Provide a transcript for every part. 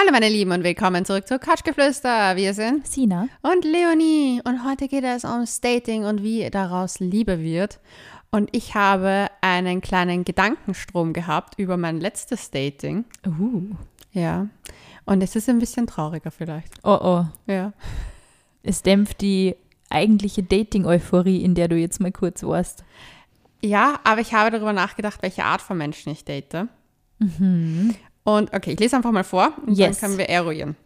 Hallo meine Lieben und willkommen zurück zu Couchgeflüster. Wir sind Sina. und Leonie und heute geht es ums Dating und wie daraus Liebe wird. Und ich habe einen kleinen Gedankenstrom gehabt über mein letztes Dating. Uh. Ja. Und es ist ein bisschen trauriger vielleicht. Oh oh. Ja. Es dämpft die eigentliche Dating-Euphorie, in der du jetzt mal kurz warst. Ja, aber ich habe darüber nachgedacht, welche Art von Menschen ich date. Und okay, ich lese einfach mal vor und Yes. dann können wir eruieren.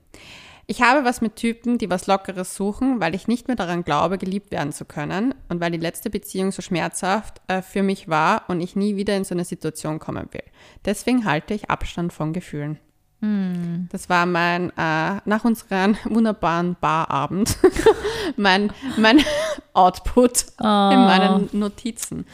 Ich habe was mit Typen, die was Lockeres suchen, weil ich nicht mehr daran glaube, geliebt werden zu können und weil die letzte Beziehung so schmerzhaft äh, für mich war und ich nie wieder in so eine Situation kommen will. Deswegen halte ich Abstand von Gefühlen. Das war mein, äh, nach unserem wunderbaren Barabend, mein, mein Output in meinen Notizen.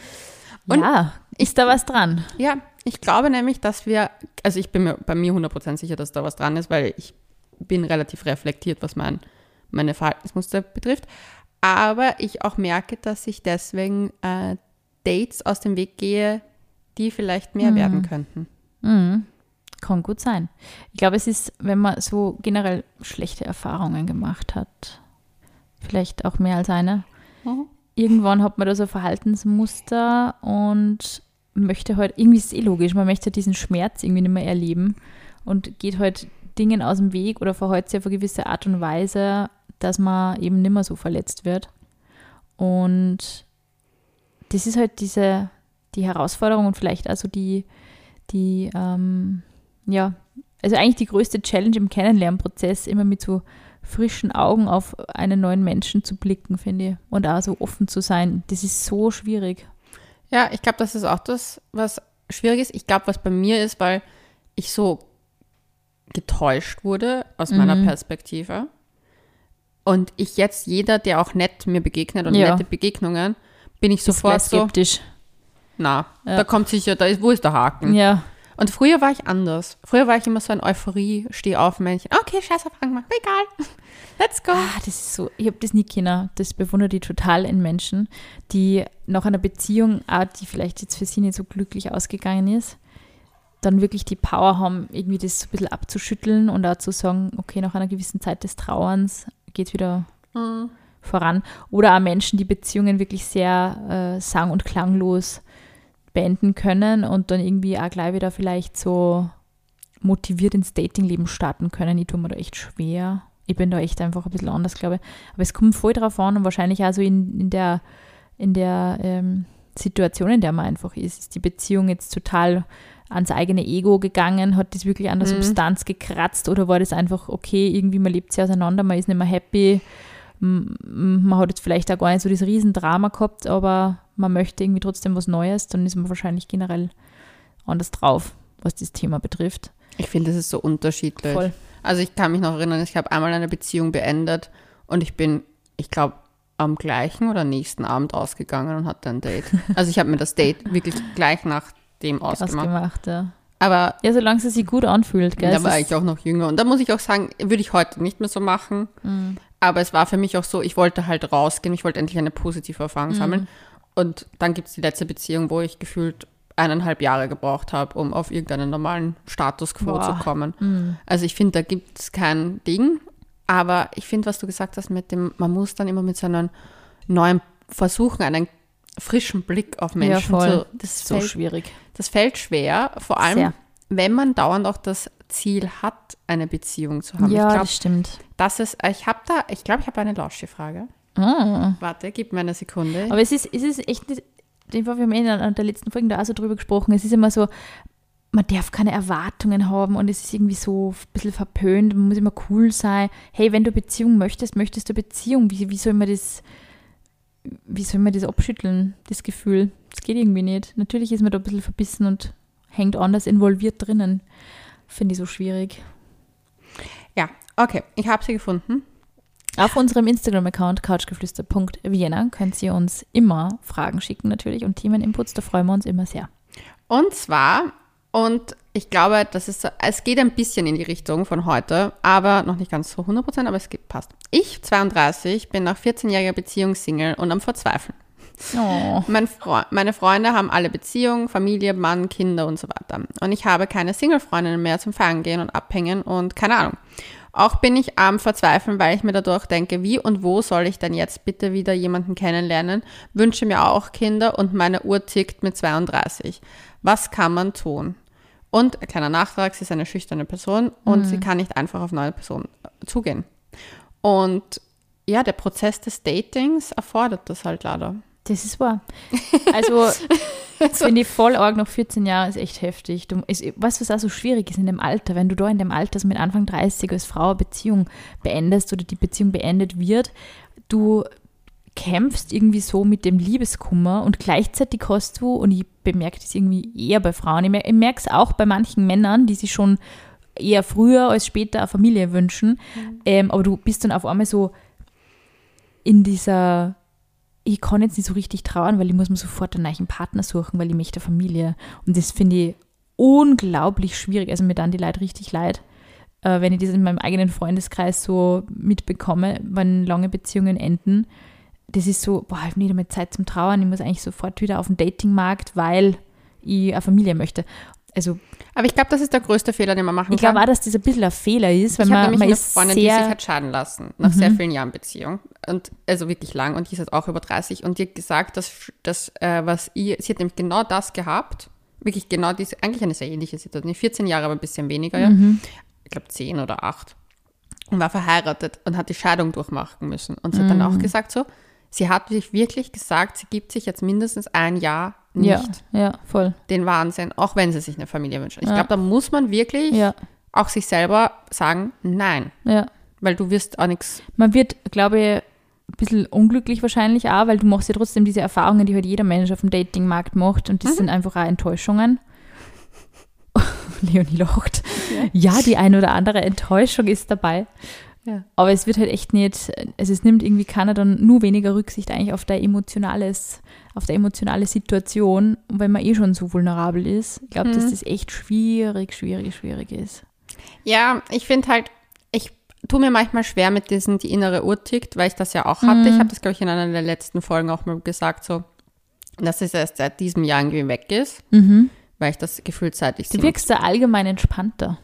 Und ja, ist da was dran? ja, ich glaube nämlich, dass wir, also ich bin mir bei mir 100% sicher, dass da was dran ist, weil ich bin relativ reflektiert, was mein, meine Verhaltensmuster betrifft. Aber ich auch merke, dass ich deswegen äh, Dates aus dem Weg gehe, die vielleicht mehr werden könnten. Mhm. Kann gut sein. Ich glaube, es ist, wenn man so generell schlechte Erfahrungen gemacht hat, vielleicht auch mehr als eine, Mhm. irgendwann hat man da so Verhaltensmuster und möchte halt, irgendwie ist es eh logisch, man möchte diesen Schmerz irgendwie nicht mehr erleben und geht halt Dingen aus dem Weg oder verhält sich auf eine gewisse Art und Weise, dass man eben nicht mehr so verletzt wird. Und das ist halt diese, die Herausforderung und vielleicht also die, die, ähm, ja, also eigentlich die größte Challenge im Kennenlernprozess, immer mit so frischen Augen auf einen neuen Menschen zu blicken, finde ich. Und auch so offen zu sein. Das ist so schwierig. Ja, ich glaube, das ist auch das, was schwierig ist. Ich glaube, was bei mir ist, weil ich so getäuscht wurde aus meiner Perspektive. Und ich jetzt jeder, der auch nett mir begegnet und Ja. nette Begegnungen, bin ich sofort so, skeptisch. na, Ja. da kommt sicher, da ist, wo ist der Haken? Ja. Und früher war ich anders. Früher war ich immer so ein Euphorie, steh auf Männchen. Okay, scheiß auf Fragen, egal. Let's go. Ah, das ist so, ich habe das nie kennen. Das bewundere ich total in Menschen, die nach einer Beziehung, auch die vielleicht jetzt für sie nicht so glücklich ausgegangen ist, dann wirklich die Power haben, irgendwie das so ein bisschen abzuschütteln und auch zu sagen, okay, nach einer gewissen Zeit des Trauerns geht wieder Mhm. voran. Oder auch Menschen, die Beziehungen wirklich sehr äh, sang- und klanglos beenden können und dann irgendwie auch gleich wieder vielleicht so motiviert ins Datingleben starten können. Ich tue mir da echt schwer. Ich bin da echt einfach ein bisschen anders, glaube ich. Aber es kommt voll drauf an und wahrscheinlich auch so in, in der, in der ähm, Situation, in der man einfach ist. Ist die Beziehung jetzt total ans eigene Ego gegangen? Hat das wirklich an der Substanz gekratzt oder war das einfach okay, irgendwie man lebt sie auseinander, man ist nicht mehr happy, man hat jetzt vielleicht auch gar nicht so das Riesendrama gehabt, aber man möchte irgendwie trotzdem was Neues, dann ist man wahrscheinlich generell anders drauf, was das Thema betrifft. Ich finde, das ist so unterschiedlich. Voll. Also ich kann mich noch erinnern, ich habe einmal eine Beziehung beendet und ich bin, ich glaube, am gleichen oder nächsten Abend ausgegangen und hatte ein Date. Also ich habe mir das Date wirklich gleich nach dem ausgemacht. Ausgemacht, ja. Aber Ja, solange es sich gut anfühlt, gell? da war ich auch noch jünger. Und da muss ich auch sagen, würde ich heute nicht mehr so machen. Mhm. Aber es war für mich auch so, ich wollte halt rausgehen, ich wollte endlich eine positive Erfahrung Mhm. sammeln. Und dann gibt es die letzte Beziehung, wo ich gefühlt eineinhalb Jahre gebraucht habe, um auf irgendeinen normalen Status quo Boah. zu kommen. Mhm. Also ich finde, da gibt es kein Ding. Aber ich finde, was du gesagt hast mit dem, man muss dann immer mit so einem neuen versuchen, einen frischen Blick auf ja, Menschen voll. zu. Das so fällt, schwierig. das fällt schwer, vor allem, Sehr. wenn man dauernd auch das Ziel hat, eine Beziehung zu haben. Ja, ich glaube, das stimmt. das ist, ich habe da, ich glaube, ich habe eine Lauschi-Frage. Ah. Warte, gib mir eine Sekunde. Aber es ist, es ist echt wir haben eh in einer der letzten Folgen da auch so drüber gesprochen, es ist immer so, man darf keine Erwartungen haben und es ist irgendwie so ein bisschen verpönt, man muss immer cool sein. Hey, wenn du Beziehung möchtest, möchtest du Beziehung. Wie, wie soll man das, wie soll man das abschütteln, das Gefühl? Das geht irgendwie nicht. Natürlich ist man da ein bisschen verbissen und hängt anders involviert drinnen. Finde ich so schwierig. ja, okay, ich habe sie gefunden. Auf unserem Instagram-Account couchgeflüster.vienna könnt ihr uns immer Fragen schicken natürlich und Themeninputs, da freuen wir uns immer sehr. Und zwar, und ich glaube, das ist, so- es geht ein bisschen in die Richtung von heute, aber noch nicht ganz so 100%, aber es passt. Ich, 32, bin nach 14-jähriger Beziehung Single und am Verzweifeln. Oh. Mein Fre meine Freunde haben alle Beziehungen, Familie, Mann, Kinder und so weiter. Und ich habe keine Single-Freundinnen mehr zum Feiern gehen und abhängen und keine Ahnung. Auch bin ich am Verzweifeln, weil ich mir dadurch denke, wie und wo soll ich denn jetzt bitte wieder jemanden kennenlernen? Wünsche mir auch Kinder und meine Uhr tickt mit 32. Was kann man tun? Und ein kleiner Nachtrag, sie ist eine schüchterne Person und sie kann nicht einfach auf neue Personen zugehen. Und ja, der Prozess des Datings erfordert das halt leider. Das ist wahr. Also, finde ich voll arg, noch 14 Jahre ist echt heftig. Du, ist, weißt du, was auch so schwierig ist in dem Alter? Wenn du da in dem Alter so mit Anfang 30 als Frau eine Beziehung beendest oder die Beziehung beendet wird, du kämpfst irgendwie so mit dem Liebeskummer und gleichzeitig hast du, und ich bemerke das irgendwie eher bei Frauen, ich, mer ich merke es auch bei manchen Männern, die sich schon eher früher als später eine Familie wünschen, ähm, aber du bist dann auf einmal so in dieser, ich kann jetzt nicht so richtig trauern, weil ich muss mir sofort einen neuen Partner suchen, weil ich möchte Familie. Und das finde ich unglaublich schwierig. Also mir dann die Leute richtig leid, äh, wenn ich das in meinem eigenen Freundeskreis so mitbekomme, wenn lange Beziehungen enden. Das ist so, boah, ich habe nicht damit Zeit zum Trauern, ich muss eigentlich sofort wieder auf den Datingmarkt, weil ich eine Familie möchte. Also Aber ich glaube, das ist der größte Fehler, den man machen ich kann. glaube auch, dass das ein bisschen ein Fehler ist, weil ich man, nämlich man eine ist Freundin, die sich Mhm. hat scheiden lassen, nach sehr vielen Jahren Beziehung. Und also wirklich lang und die ist jetzt auch über 30 und die hat gesagt, dass, dass äh, was ihr, sie hat nämlich genau das gehabt, wirklich genau diese, eigentlich eine sehr ähnliche Situation, 14 Jahre, aber ein bisschen weniger, ja. Mhm. Ich glaube 10 oder 8. Und war verheiratet und hat die Scheidung durchmachen müssen. Und sie hat dann auch Mhm. gesagt so, sie hat sich wirklich gesagt, sie gibt sich jetzt mindestens ein Jahr nicht ja, ja, voll. den Wahnsinn, auch wenn sie sich eine Familie wünschen. Ich Ja. glaube, da muss man wirklich Ja, auch sich selber sagen, nein, ja. weil du wirst auch nichts. Man wird, glaube ich, ein bisschen unglücklich wahrscheinlich auch, weil du machst ja trotzdem diese Erfahrungen, die halt jeder Mensch auf dem Datingmarkt macht und das sind einfach auch Enttäuschungen. Leonie lacht. Ja. die ein oder andere Enttäuschung ist dabei. Ja. Aber es wird halt echt nicht, also es nimmt irgendwie keiner dann nur weniger Rücksicht eigentlich auf der emotionales, auf der emotionale Situation, wenn man eh schon so vulnerabel ist. Ich glaube, dass das echt schwierig, schwierig, schwierig ist. Ja, ich finde halt, ich tue mir manchmal schwer mit diesen, die innere Uhr tickt, weil ich das ja auch hatte. Ich habe das, glaube ich, in einer der letzten Folgen auch mal gesagt, so, dass es erst seit diesem Jahr irgendwie weg ist, weil ich das gefühlt seit ich Du wirkst da allgemein entspannter.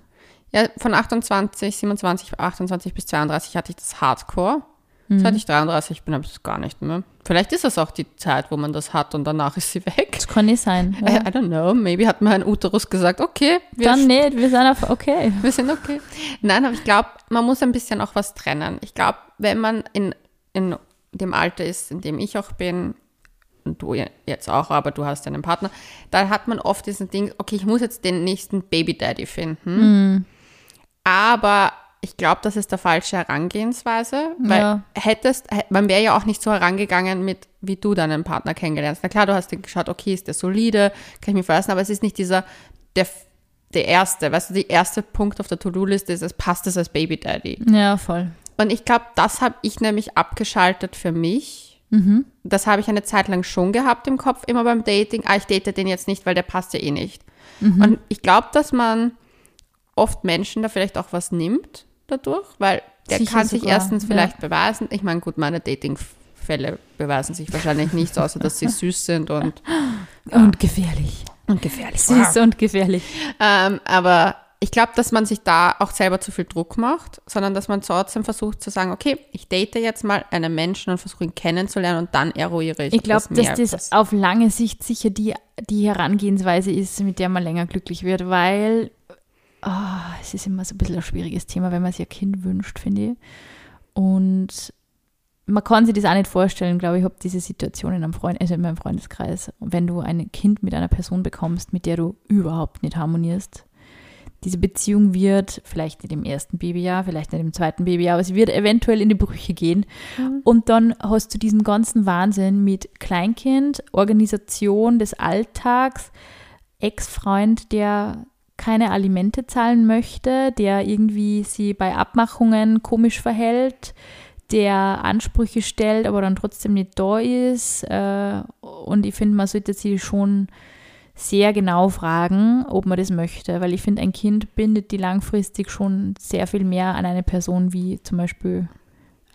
Ja, von 28, 27, 28 bis 32 hatte ich das Hardcore. Seit ich 33 bin, habe ich das gar nicht mehr. Vielleicht ist das auch die Zeit, wo man das hat und danach ist sie weg. Das kann nicht sein. I, Ja. I don't know, maybe hat mein Uterus gesagt, okay, wir, Dann nicht, wir sind auf, okay. wir sind okay. Nein, aber ich glaube, man muss ein bisschen auch was trennen. Ich glaube, wenn man in, in dem Alter ist, in dem ich auch bin, und du jetzt auch, aber du hast einen Partner, dann hat man oft diesen Ding, okay, ich muss jetzt den nächsten Baby Daddy finden. Aber ich glaube, das ist der falsche Herangehensweise, weil Ja. hättest, hä- man wäre ja auch nicht so herangegangen mit, wie du deinen Partner kennengelernt hast. Na klar, du hast geschaut, okay, ist der solide, kann ich mich verlassen, aber es ist nicht dieser, der, der erste, weißt du, der erste Punkt auf der To-Do-Liste ist, es passt es als Baby Daddy. Ja, voll. Und ich glaube, das habe ich nämlich abgeschaltet für mich. Das habe ich eine Zeit lang schon gehabt im Kopf, immer beim Dating. Ah, ich date den jetzt nicht, weil der passt ja eh nicht. Und ich glaube, dass man oft Menschen da vielleicht auch was nimmt dadurch, weil der Sicher kann sich sogar, erstens ja. vielleicht beweisen. Ich meine, gut, meine Dating-Fälle beweisen sich wahrscheinlich nicht, außer dass sie süß sind und, Und gefährlich. und gefährlich. Süß und gefährlich. Ähm, aber ich glaube, dass man sich da auch selber zu viel Druck macht, sondern dass man trotzdem versucht zu sagen, okay, ich date jetzt mal einen Menschen und versuche ihn kennenzulernen und dann eruiere ich Ich glaube, dass das auf lange Sicht sicher die, die Herangehensweise ist, mit der man länger glücklich wird, weil ah, es ist immer so ein bisschen ein schwieriges Thema, wenn man sich ein Kind wünscht, finde ich. Und man kann sich das auch nicht vorstellen, glaube ich, ich habe diese Situation in, einem Freund, also in meinem Freundeskreis, wenn du ein Kind mit einer Person bekommst, mit der du überhaupt nicht harmonierst. Diese Beziehung wird vielleicht nicht im ersten Babyjahr, vielleicht nicht im zweiten Babyjahr, aber sie wird eventuell in die Brüche gehen. Und dann hast du diesen ganzen Wahnsinn mit Kleinkind, Organisation des Alltags, Ex-Freund, der keine Alimente zahlen möchte, der irgendwie sie bei Abmachungen komisch verhält, der Ansprüche stellt, aber dann trotzdem nicht da ist. Äh, Und ich finde, man sollte sie schon sehr genau fragen, ob man das möchte, weil ich finde, ein Kind bindet die langfristig schon sehr viel mehr an eine Person wie zum Beispiel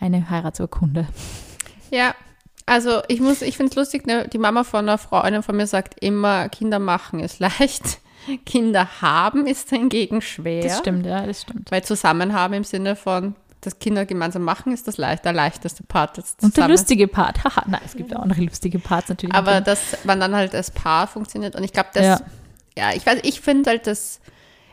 eine Heiratsurkunde. Ja, Also ich muss, ich finde es lustig, ne, die Mama von einer Freundin von mir sagt immer, Kinder machen ist leicht. Kinder haben ist hingegen schwer. Das stimmt, ja, das stimmt. Weil zusammen haben im Sinne von, das Kinder gemeinsam machen, ist das leicht, der leichteste Part. Und der lustige Part, haha, nein, es gibt auch andere lustige Parts natürlich. Aber dass man dann halt als Paar funktioniert. Und ich glaube, das, ja. Ja. ich weiß, ich finde halt das,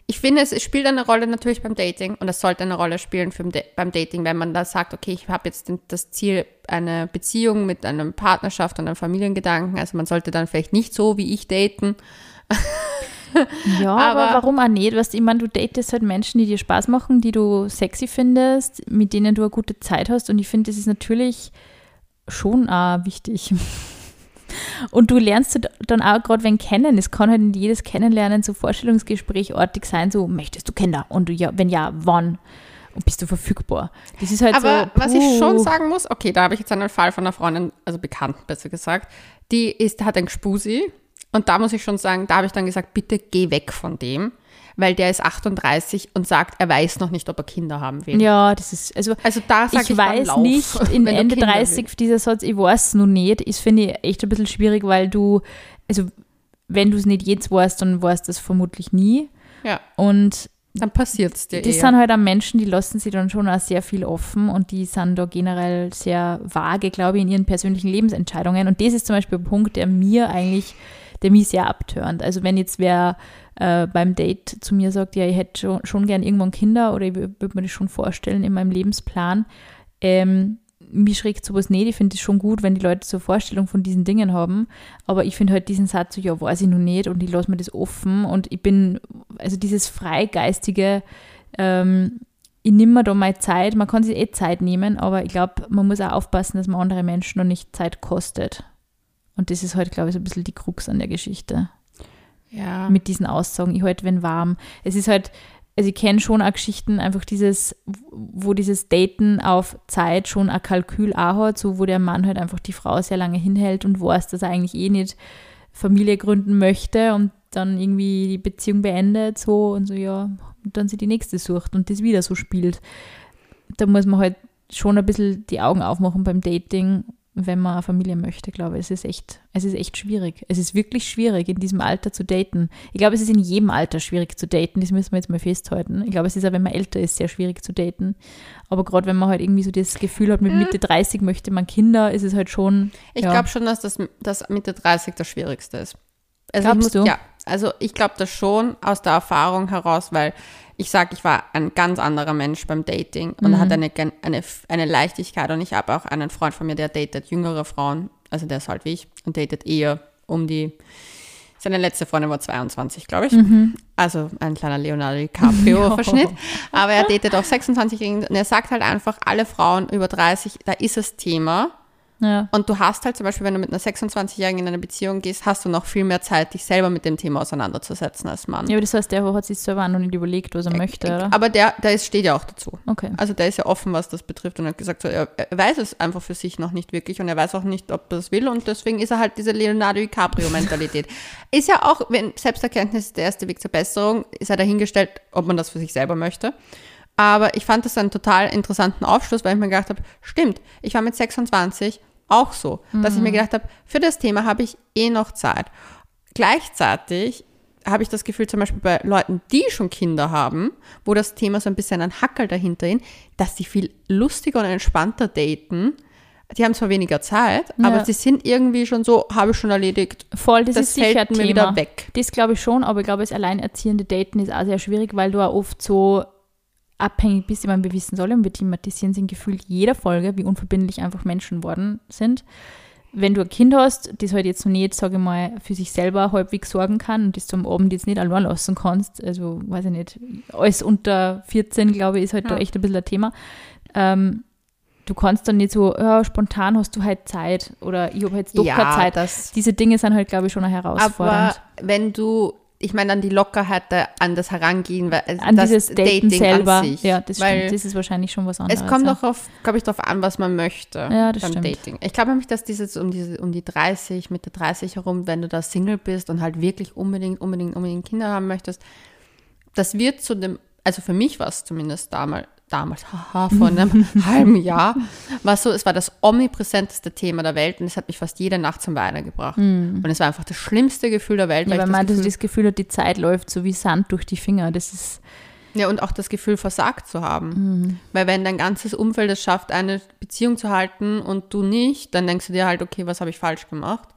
ich finde, es, es spielt eine Rolle natürlich beim Dating und es sollte eine Rolle spielen für, beim Dating, wenn man da sagt, okay, ich habe jetzt den, das Ziel, eine Beziehung mit einer Partnerschaft und einem Familiengedanken. Also man sollte dann vielleicht nicht so wie ich daten. Ja, aber, Aber- warum auch nicht? Weißt, du, ich meine, du datest halt Menschen, die dir Spaß machen, die du sexy findest, mit denen du eine gute Zeit hast. Und ich finde, das ist natürlich schon auch wichtig. Und du lernst du dann auch gerade wenn kennen. Es kann halt nicht jedes Kennenlernen so Vorstellungsgesprächartig sein, so möchtest du Kinder? Und du, ja, wenn ja, wann? Und bist du verfügbar? Das ist halt Aber so. was ich schon sagen muss, okay, da habe ich jetzt einen Fall von einer Freundin, also Bekannten besser gesagt, die ist, hat ein Gspusi und da muss ich schon sagen, da habe ich dann gesagt, bitte geh weg von dem, weil der ist 38 und sagt, er weiß noch nicht, ob er Kinder haben will. Ja, das ist, also Also da sage ich, ich weiß lauf, nicht, in Ende Kinder 30 willst. dieser Satz, ich weiß noch nicht, ist, finde ich, echt ein bisschen schwierig, weil du, also wenn du es nicht jetzt weißt, dann weißt du es vermutlich nie. Ja, Und dann passiert es dir das eher. sind halt auch Menschen, die lassen sich dann schon auch sehr viel offen und die sind da generell sehr vage, glaube ich, in ihren persönlichen Lebensentscheidungen. Und das ist zum Beispiel ein Punkt, der mir eigentlich, der mich sehr abtönt. Also wenn jetzt wer äh, beim Date zu mir sagt, ja, ich hätte schon, schon gern irgendwann Kinder oder ich würde mir das schon vorstellen in meinem Lebensplan, ähm, mich schreckt sowas nicht. Ich finde es schon gut, wenn die Leute so Vorstellung von diesen Dingen haben. Aber ich finde halt diesen Satz so, ja, weiß ich noch nicht und ich lasse mir das offen. Und ich bin, also dieses freigeistige, ähm, ich nehme mir da mal Zeit. Man kann sich eh Zeit nehmen, aber ich glaube, man muss auch aufpassen, dass man andere Menschen noch nicht Zeit kostet. Und das ist halt, glaube ich, so ein bisschen die Krux an der Geschichte ja. mit diesen Aussagen, ich halte wenn warm. Es ist halt, also ich kenne schon auch Geschichten, einfach dieses, wo dieses Daten auf Zeit schon ein Kalkül auch hat, so wo der Mann halt einfach die Frau sehr lange hinhält und weiß, dass er eigentlich eh nicht Familie gründen möchte und dann irgendwie die Beziehung beendet, so und so, ja, und dann sie die nächste sucht und das wieder so spielt. Da muss man halt schon ein bisschen die Augen aufmachen beim Dating, wenn man eine Familie möchte, glaube ich. Es ist echt, es ist echt schwierig. Es ist wirklich schwierig, in diesem Alter zu daten. Ich glaube, es ist in jedem Alter schwierig zu daten. Das müssen wir jetzt mal festhalten. Ich glaube, es ist auch, wenn man älter ist, sehr schwierig zu daten. Aber gerade wenn man halt irgendwie so das Gefühl hat, mit Mitte 30 möchte man Kinder, ist es halt schon. Ich ja. glaube schon, dass das, das Mitte 30 das Schwierigste ist. Also Glaubst ich muss, du? Ja, also ich glaube das schon aus der Erfahrung heraus, weil ich sage, ich war ein ganz anderer Mensch beim Dating und Mhm. hat eine, eine, eine Leichtigkeit und ich habe auch einen Freund von mir, der datet jüngere Frauen, also der ist halt wie ich und datet eher um die, seine letzte Freundin war 22, glaube ich. Mhm. Also ein kleiner Leonardo DiCaprio-Verschnitt. Aber er datet auch 26 und er sagt halt einfach, alle Frauen über 30, da ist das Thema. Ja. Und du hast halt zum Beispiel, wenn du mit einer 26-Jährigen in eine Beziehung gehst, hast du noch viel mehr Zeit, dich selber mit dem Thema auseinanderzusetzen als Mann. ja, aber das heißt, der hat sich selber noch nicht überlegt, was er möchte, oder? Aber der, der ist, steht ja auch dazu. Okay. Also der ist ja offen, was das betrifft und hat gesagt, so, er, er weiß es einfach für sich noch nicht wirklich und er weiß auch nicht, ob er das will und deswegen ist er halt diese Leonardo DiCaprio-Mentalität. ist ja auch, wenn Selbsterkenntnis der erste Weg zur Besserung, ist er dahingestellt, ob man das für sich selber möchte. Aber ich fand das einen total interessanten Aufschluss, weil ich mir gedacht habe, stimmt, ich war mit 26 auch so, dass ich mir gedacht habe, für das Thema habe ich eh noch Zeit. Gleichzeitig habe ich das Gefühl, zum Beispiel bei Leuten, die schon Kinder haben, wo das Thema so ein bisschen ein Hackel dahinter ist, dass die viel lustiger und entspannter daten. Die haben zwar weniger Zeit, Ja. aber sie sind irgendwie schon so, habe ich schon erledigt. Voll, das, Das ist sicher fällt ein mir Thema. wieder weg. Das glaube ich schon, aber ich glaube, das alleinerziehende Daten ist auch sehr schwierig, weil du auch oft so abhängig bist. Meine, wir wissen alle und wir thematisieren es in gefühlt jeder Folge, wie unverbindlich einfach Menschen worden sind. Wenn du ein Kind hast, das halt jetzt noch nicht, sage ich mal, für sich selber halbwegs sorgen kann und das du am Abend jetzt nicht allein lassen kannst, also weiß ich nicht, alles unter 14, glaube ich, ist halt Ja. da echt ein bisschen ein Thema. Ähm, du kannst dann nicht so, ja, spontan hast du halt Zeit oder ich habe jetzt doch keine Zeit. das. Diese Dinge sind halt, glaube ich, schon herausfordernd. Aber wenn du, ich meine, an die Lockerheit an das Herangehen, weil also an das dieses Daten, selber. an sich, ja, das weil stimmt. Das ist wahrscheinlich schon was anderes. Es kommt ja. auf, glaube ich, darauf an, was man möchte Ja, das beim stimmt. Dating. Ich glaube nämlich, dass dieses um diese um die 30, Mitte 30 herum, wenn du da Single bist und halt wirklich unbedingt, unbedingt, unbedingt Kinder haben möchtest, das wird zu dem, also für mich war es zumindest damals damals, haha, vor einem halben Jahr, war so, es war das omnipräsenteste Thema der Welt und es hat mich fast jede Nacht zum Weinen gebracht. Und es war einfach das schlimmste Gefühl der Welt. Ja, weil weil ich man das Gefühl, das Gefühl hat, die Zeit läuft so wie Sand durch die Finger. Das ist, ja, und auch das Gefühl, versagt zu haben. Mhm. Weil wenn dein ganzes Umfeld es schafft, eine Beziehung zu halten und du nicht, dann denkst du dir halt, okay, was habe ich falsch gemacht?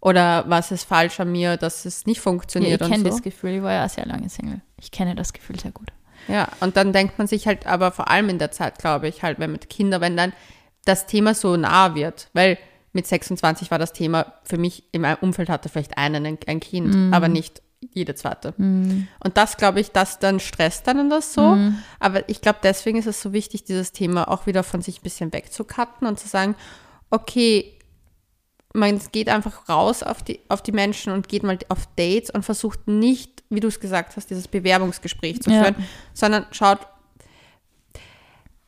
Oder was ist falsch an mir, dass es nicht ja, ich funktioniert kenne so. das Gefühl. Ich war ja sehr lange Single. Ich kenne das Gefühl sehr gut. Ja, und dann denkt man sich halt, aber vor allem in der Zeit, glaube ich, halt, wenn mit Kindern, wenn dann das Thema so nah wird, weil mit 26 war das Thema für mich in meinem Umfeld hatte vielleicht einen ein, Kind, aber nicht jede zweite. Und das glaube ich, das dann stresst dann das so. Aber ich glaube, deswegen ist es so wichtig, dieses Thema auch wieder von sich ein bisschen wegzukatten und zu sagen, okay, man geht einfach raus auf die, auf die Menschen und geht mal auf Dates und versucht nicht, wie du es gesagt hast, dieses Bewerbungsgespräch zu Ja. führen, sondern schaut,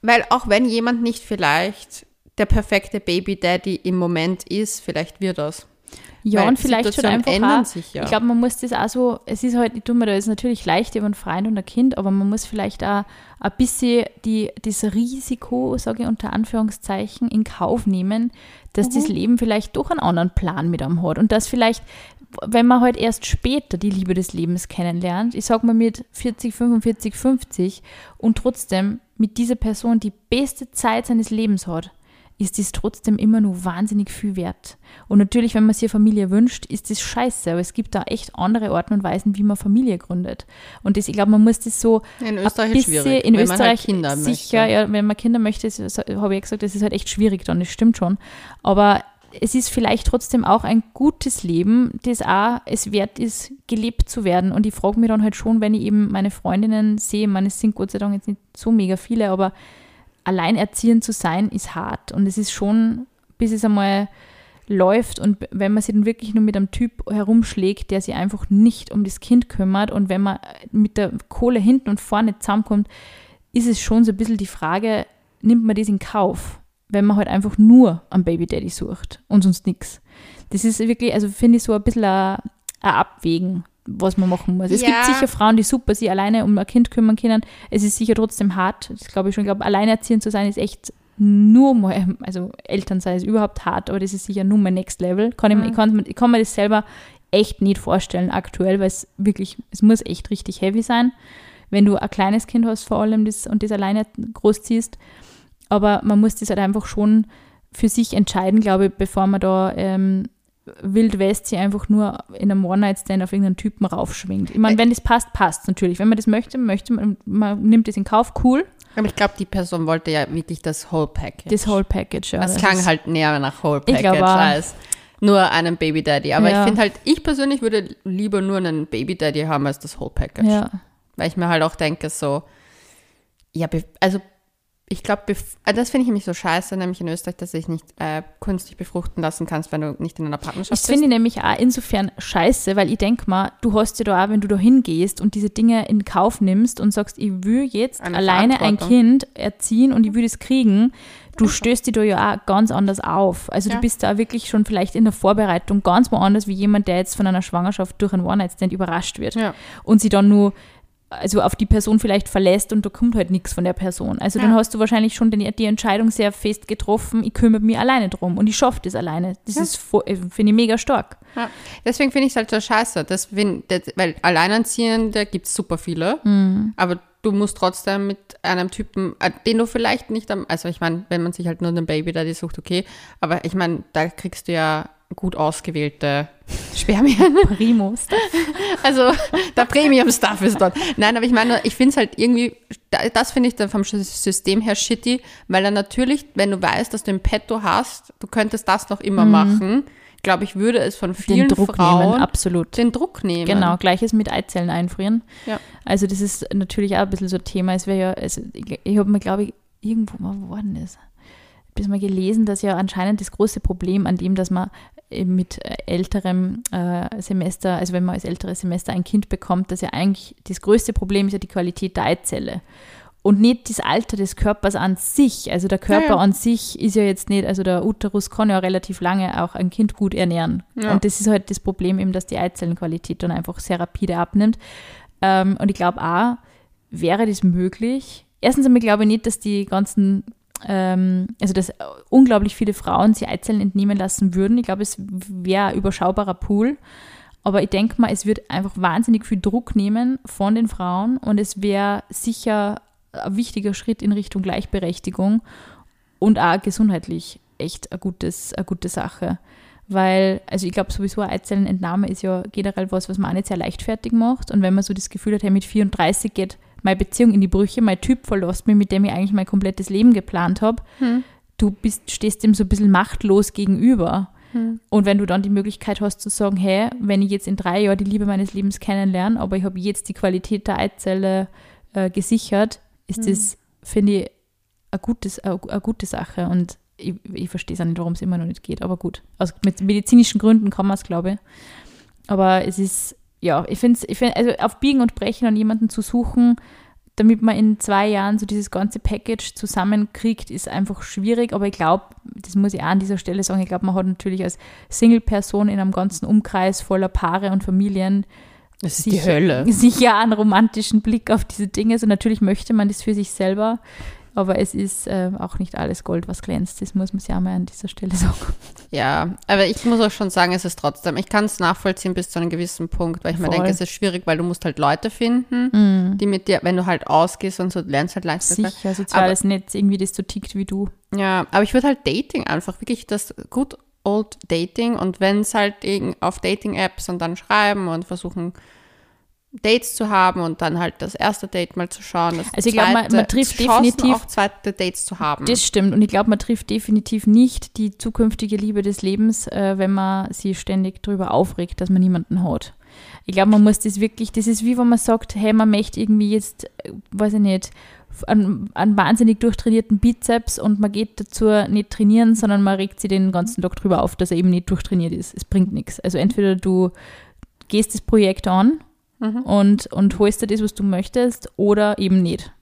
weil auch wenn jemand nicht vielleicht der perfekte Baby Daddy im Moment ist, vielleicht wird das. Ja, Weil und vielleicht schon einfach ändern auch, sich ja. Ich glaube, man muss das auch so, es ist halt, ich tue mir da jetzt natürlich leicht über einen Freund und ein Kind, aber man muss vielleicht auch ein bisschen die, das Risiko, sage ich unter Anführungszeichen, in Kauf nehmen, dass das Mhm. Leben vielleicht doch einen anderen Plan mit einem hat und dass vielleicht, wenn man halt erst später die Liebe des Lebens kennenlernt, ich sag mal mit 40, 45, 50 und trotzdem mit dieser Person die beste Zeit seines Lebens hat, ist das trotzdem immer nur wahnsinnig viel wert. Und natürlich, wenn man sich Familie wünscht, ist das scheiße, aber es gibt da echt andere Arten und Weisen, wie man Familie gründet. Und das, ich glaube, man muss das so In ein Österreich ist bisschen- schwierig, in wenn man halt Österreich Kinder sicher, möchte. ja, wenn man Kinder möchte, habe ich gesagt, das ist halt echt schwierig dann, das stimmt schon. Aber es ist vielleicht trotzdem auch ein gutes Leben, das auch es wert ist, gelebt zu werden. Und ich frage mich dann halt schon, wenn ich eben meine Freundinnen sehe, ich meine, es sind Gott sei Dank jetzt nicht so mega viele, aber alleinerziehend zu sein ist hart. Und es ist schon, bis es einmal läuft und wenn man sich dann wirklich nur mit einem Typ herumschlägt, der sich einfach nicht um das Kind kümmert und wenn man mit der Kohle hinten und vorne zusammenkommt, ist es schon so ein bisschen die Frage, nimmt man das in Kauf, wenn man halt einfach nur am Baby Daddy sucht und sonst nichts. Das ist wirklich, also finde ich so ein bisschen ein, ein Abwägen, was man machen muss. Es Ja. gibt sicher Frauen, die super sich alleine um ein Kind kümmern können. Es ist sicher trotzdem hart. Das glaube ich schon. Ich glaube, alleinerziehend zu sein ist echt nur mal, also Eltern sei es überhaupt hart, aber das ist sicher nur mein Next Level. Kann ich, mir- ich, kann, ich kann mir das selber echt nicht vorstellen aktuell, weil es wirklich, es muss echt richtig heavy sein, wenn du ein kleines Kind hast vor allem das, und das alleine großziehst. Aber man muss das halt einfach schon für sich entscheiden, glaube ich, bevor man da ähm, Wild West sich einfach nur in einem One-Night-Stand auf irgendeinen Typen raufschwingt. Ich meine, wenn das passt, passt natürlich. Wenn man das möchte, möchte man, man nimmt das in Kauf, cool. Aber ich glaube, die Person wollte ja wirklich das Whole Package. Das Whole Package. Ja, das das klang halt näher nach Whole Package glaub als nur einen Baby Daddy. Aber Ja. ich finde halt, ich persönlich würde lieber nur einen Baby Daddy haben als das Whole Package. Ja. Weil ich mir halt auch denke, so, ja, also ich glaube, das finde ich nämlich so scheiße, nämlich in Österreich, dass du dich nicht äh, künstlich befruchten lassen kannst, wenn du nicht in einer Partnerschaft Das bist. finde ich nämlich auch insofern scheiße, weil ich denke mal, du hast ja da auch, wenn du da hingehst und diese Dinge in Kauf nimmst und sagst, ich will jetzt Eine alleine ein. Kind erziehen und ich will das kriegen, du stößt dich da ja auch ganz anders auf. Also Ja. du bist da wirklich schon vielleicht in der Vorbereitung ganz woanders wie jemand, der jetzt von einer Schwangerschaft durch einen One-Night-Stand überrascht wird Ja. und sie dann nur also auf die Person vielleicht verlässt und da kommt halt nichts von der Person. Also dann Ja. hast du wahrscheinlich schon den, die Entscheidung sehr fest getroffen, ich kümmere mich alleine drum und ich schaffe das alleine. Das Ja. ist, äh, finde ich, mega stark. Ja. Deswegen finde ich es halt so scheiße. Deswegen, das, weil Alleinerziehende gibt es super viele, Mhm. aber du musst trotzdem mit einem Typen, äh, den du vielleicht nicht am, also ich meine, wenn man sich halt nur einen Baby Daddy sucht, okay, aber ich meine, da kriegst du ja gut ausgewählte Spermien. Primos. Also der Premium-Stuff ist dort. Nein, aber ich meine, ich finde es halt irgendwie, da- das finde ich dann vom System her shitty, weil dann natürlich, wenn du weißt, dass du ein Petto hast, du könntest das noch immer machen, glaube ich, würde es von vielen Mhm. Den Druck Frauen nehmen, absolut. den Druck nehmen. Genau, gleiches mit Eizellen einfrieren. Ja. Also das ist natürlich auch ein bisschen so ein Thema. Es wäre ja, also ich, ich habe mir, glaube ich, irgendwo mal wo war denn das? Ich habe mal gelesen, dass ja anscheinend das große Problem an dem, dass man eben mit äh, älterem äh, Semester, also wenn man als älteres Semester ein Kind bekommt, dass ja eigentlich das größte Problem ist ja die Qualität der Eizelle. Und nicht das Alter des Körpers an sich. Also der Körper Ja, ja. an sich ist ja jetzt nicht, also der Uterus kann ja relativ lange auch ein Kind gut ernähren. Ja. Und das ist halt das Problem eben, dass die Eizellenqualität dann einfach sehr rapide abnimmt. Ähm, und ich glaube auch, wäre das möglich, erstens einmal glaube ich nicht, dass die ganzen, also dass unglaublich viele Frauen sich Eizellen entnehmen lassen würden. Ich glaube, es wäre ein überschaubarer Pool. Aber ich denke mal, es wird einfach wahnsinnig viel Druck nehmen von den Frauen und es wäre sicher ein wichtiger Schritt in Richtung Gleichberechtigung und auch gesundheitlich echt eine, gutes, eine gute Sache. Weil, also ich glaube sowieso, Eizellenentnahme ist ja generell was, was man auch nicht sehr leichtfertig macht. Und wenn man so das Gefühl hat, hey, mit 34 geht meine Beziehung in die Brüche, mein Typ verlässt mich, mit dem ich eigentlich mein komplettes Leben geplant habe, hm. du bist, stehst dem so ein bisschen machtlos gegenüber. Hm. Und wenn du dann die Möglichkeit hast zu sagen, hey, wenn ich jetzt in drei Jahren die Liebe meines Lebens kennenlerne, aber ich habe jetzt die Qualität der Eizelle äh, gesichert, ist hm. das, finde ich, eine, gutes, eine, eine gute Sache. Und ich, ich verstehe es auch nicht, warum es immer noch nicht geht, aber gut. Also mit medizinischen Gründen kann man es, glaube ich. Aber es ist, ja, ich finde es, ich find, also auf Biegen und Brechen an jemanden zu suchen, damit man in zwei Jahren so dieses ganze Package zusammenkriegt, ist einfach schwierig. Aber ich glaube, das muss ich auch an dieser Stelle sagen, ich glaube, man hat natürlich als Single-Person in einem ganzen Umkreis voller Paare und Familien das ist sicher, die Hölle. Sicher einen romantischen Blick auf diese Dinge. So natürlich möchte man das für sich selber. Aber es ist äh, auch nicht alles Gold, was glänzt. Das muss man sich auch mal an dieser Stelle sagen. Ja, aber ich muss auch schon sagen, es ist trotzdem, ich kann es nachvollziehen bis zu einem gewissen Punkt, weil ich Voll. mir denke, es ist schwierig, weil du musst halt Leute finden, mm. die mit dir, wenn du halt ausgehst und so lernst halt leichter. Sicher, soziales aber, Netz, irgendwie, das so tickt wie du. Ja, aber ich würde halt Dating einfach, wirklich das gut old Dating und wenn es halt auf Dating-Apps und dann schreiben und versuchen, Dates zu haben und dann halt das erste Date mal zu schauen. also ich glaube, man, man, trifft Chancen definitiv auch zweite Dates zu haben. Das stimmt und ich glaube, man trifft definitiv nicht die zukünftige Liebe des Lebens, äh, wenn man sich ständig darüber aufregt, dass man niemanden hat. Ich glaube, man muss das wirklich, das ist wie wenn man sagt, hey, man möchte irgendwie jetzt, äh, weiß ich nicht, einen, einen wahnsinnig durchtrainierten Bizeps und man geht dazu nicht trainieren, sondern man regt sich den ganzen Tag darüber auf, dass er eben nicht durchtrainiert ist. Es bringt nichts. Also entweder du gehst das Projekt an mhm. und, und holst dir das, was du möchtest, oder eben nicht.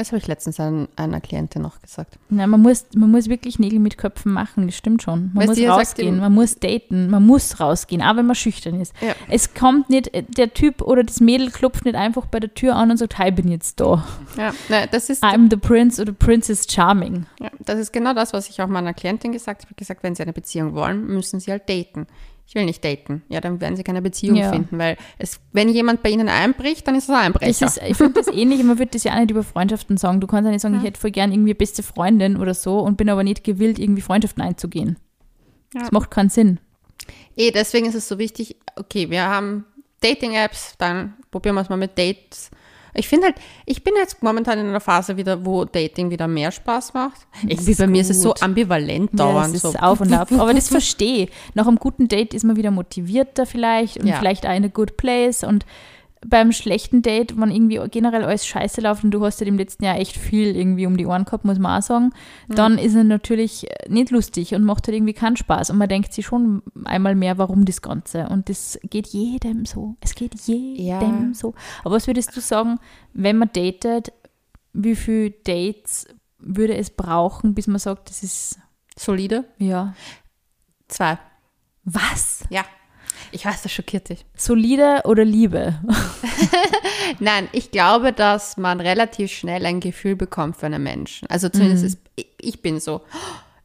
Das habe ich letztens an einer Klientin noch gesagt. Nein, man muss, man muss wirklich Nägel mit Köpfen machen, das stimmt schon. Man weißt muss rausgehen, man muss daten, man muss rausgehen, auch wenn man schüchtern ist. Ja. Es kommt nicht, der Typ oder das Mädel klopft nicht einfach bei der Tür an und sagt, hi, bin jetzt da. Ja, Nein, das ist I'm the Prince oder Princess Charming. Ja, das ist genau das, was ich auch meiner Klientin gesagt habe. Ich habe gesagt, wenn sie eine Beziehung wollen, müssen sie halt daten ich will nicht daten. Ja, dann werden sie keine Beziehung ja. finden, weil es, wenn jemand bei ihnen einbricht, dann ist es ein Einbrecher. Ist, ich finde das ähnlich, man würde das ja auch nicht über Freundschaften sagen. Du kannst ja nicht sagen, ja. ich hätte voll gern irgendwie beste Freundin oder so und bin aber nicht gewillt, irgendwie Freundschaften einzugehen. Ja. Das macht keinen Sinn. Eh, deswegen ist es so wichtig, okay, wir haben Dating-Apps, dann probieren wir es mal mit Dates ich finde halt, ich bin jetzt momentan in einer Phase wieder, wo Dating wieder mehr Spaß macht. Irgendwie bei gut. mir ist es so ambivalent dauernd. Ja, es ist so. auf und ab. Aber das verstehe. Nach einem guten Date ist man wieder motivierter vielleicht und ja. vielleicht auch in a good place und beim schlechten Date, wenn irgendwie generell alles scheiße läuft und du hast ja im letzten Jahr echt viel irgendwie um die Ohren gehabt, muss man auch sagen, mhm. dann ist es natürlich nicht lustig und macht halt irgendwie keinen Spaß. Und man denkt sich schon einmal mehr, warum das Ganze. Und das geht jedem so. Es geht jedem ja. so. Aber was würdest du sagen, wenn man datet, wie viele Dates würde es brauchen, bis man sagt, das ist solide? Ja. Zwei. Was? Ja. Ich weiß, das schockiert dich. Solide oder Liebe? Nein, ich glaube, dass man relativ schnell ein Gefühl bekommt für einen Menschen. Also zumindest mhm. ist, ich bin so.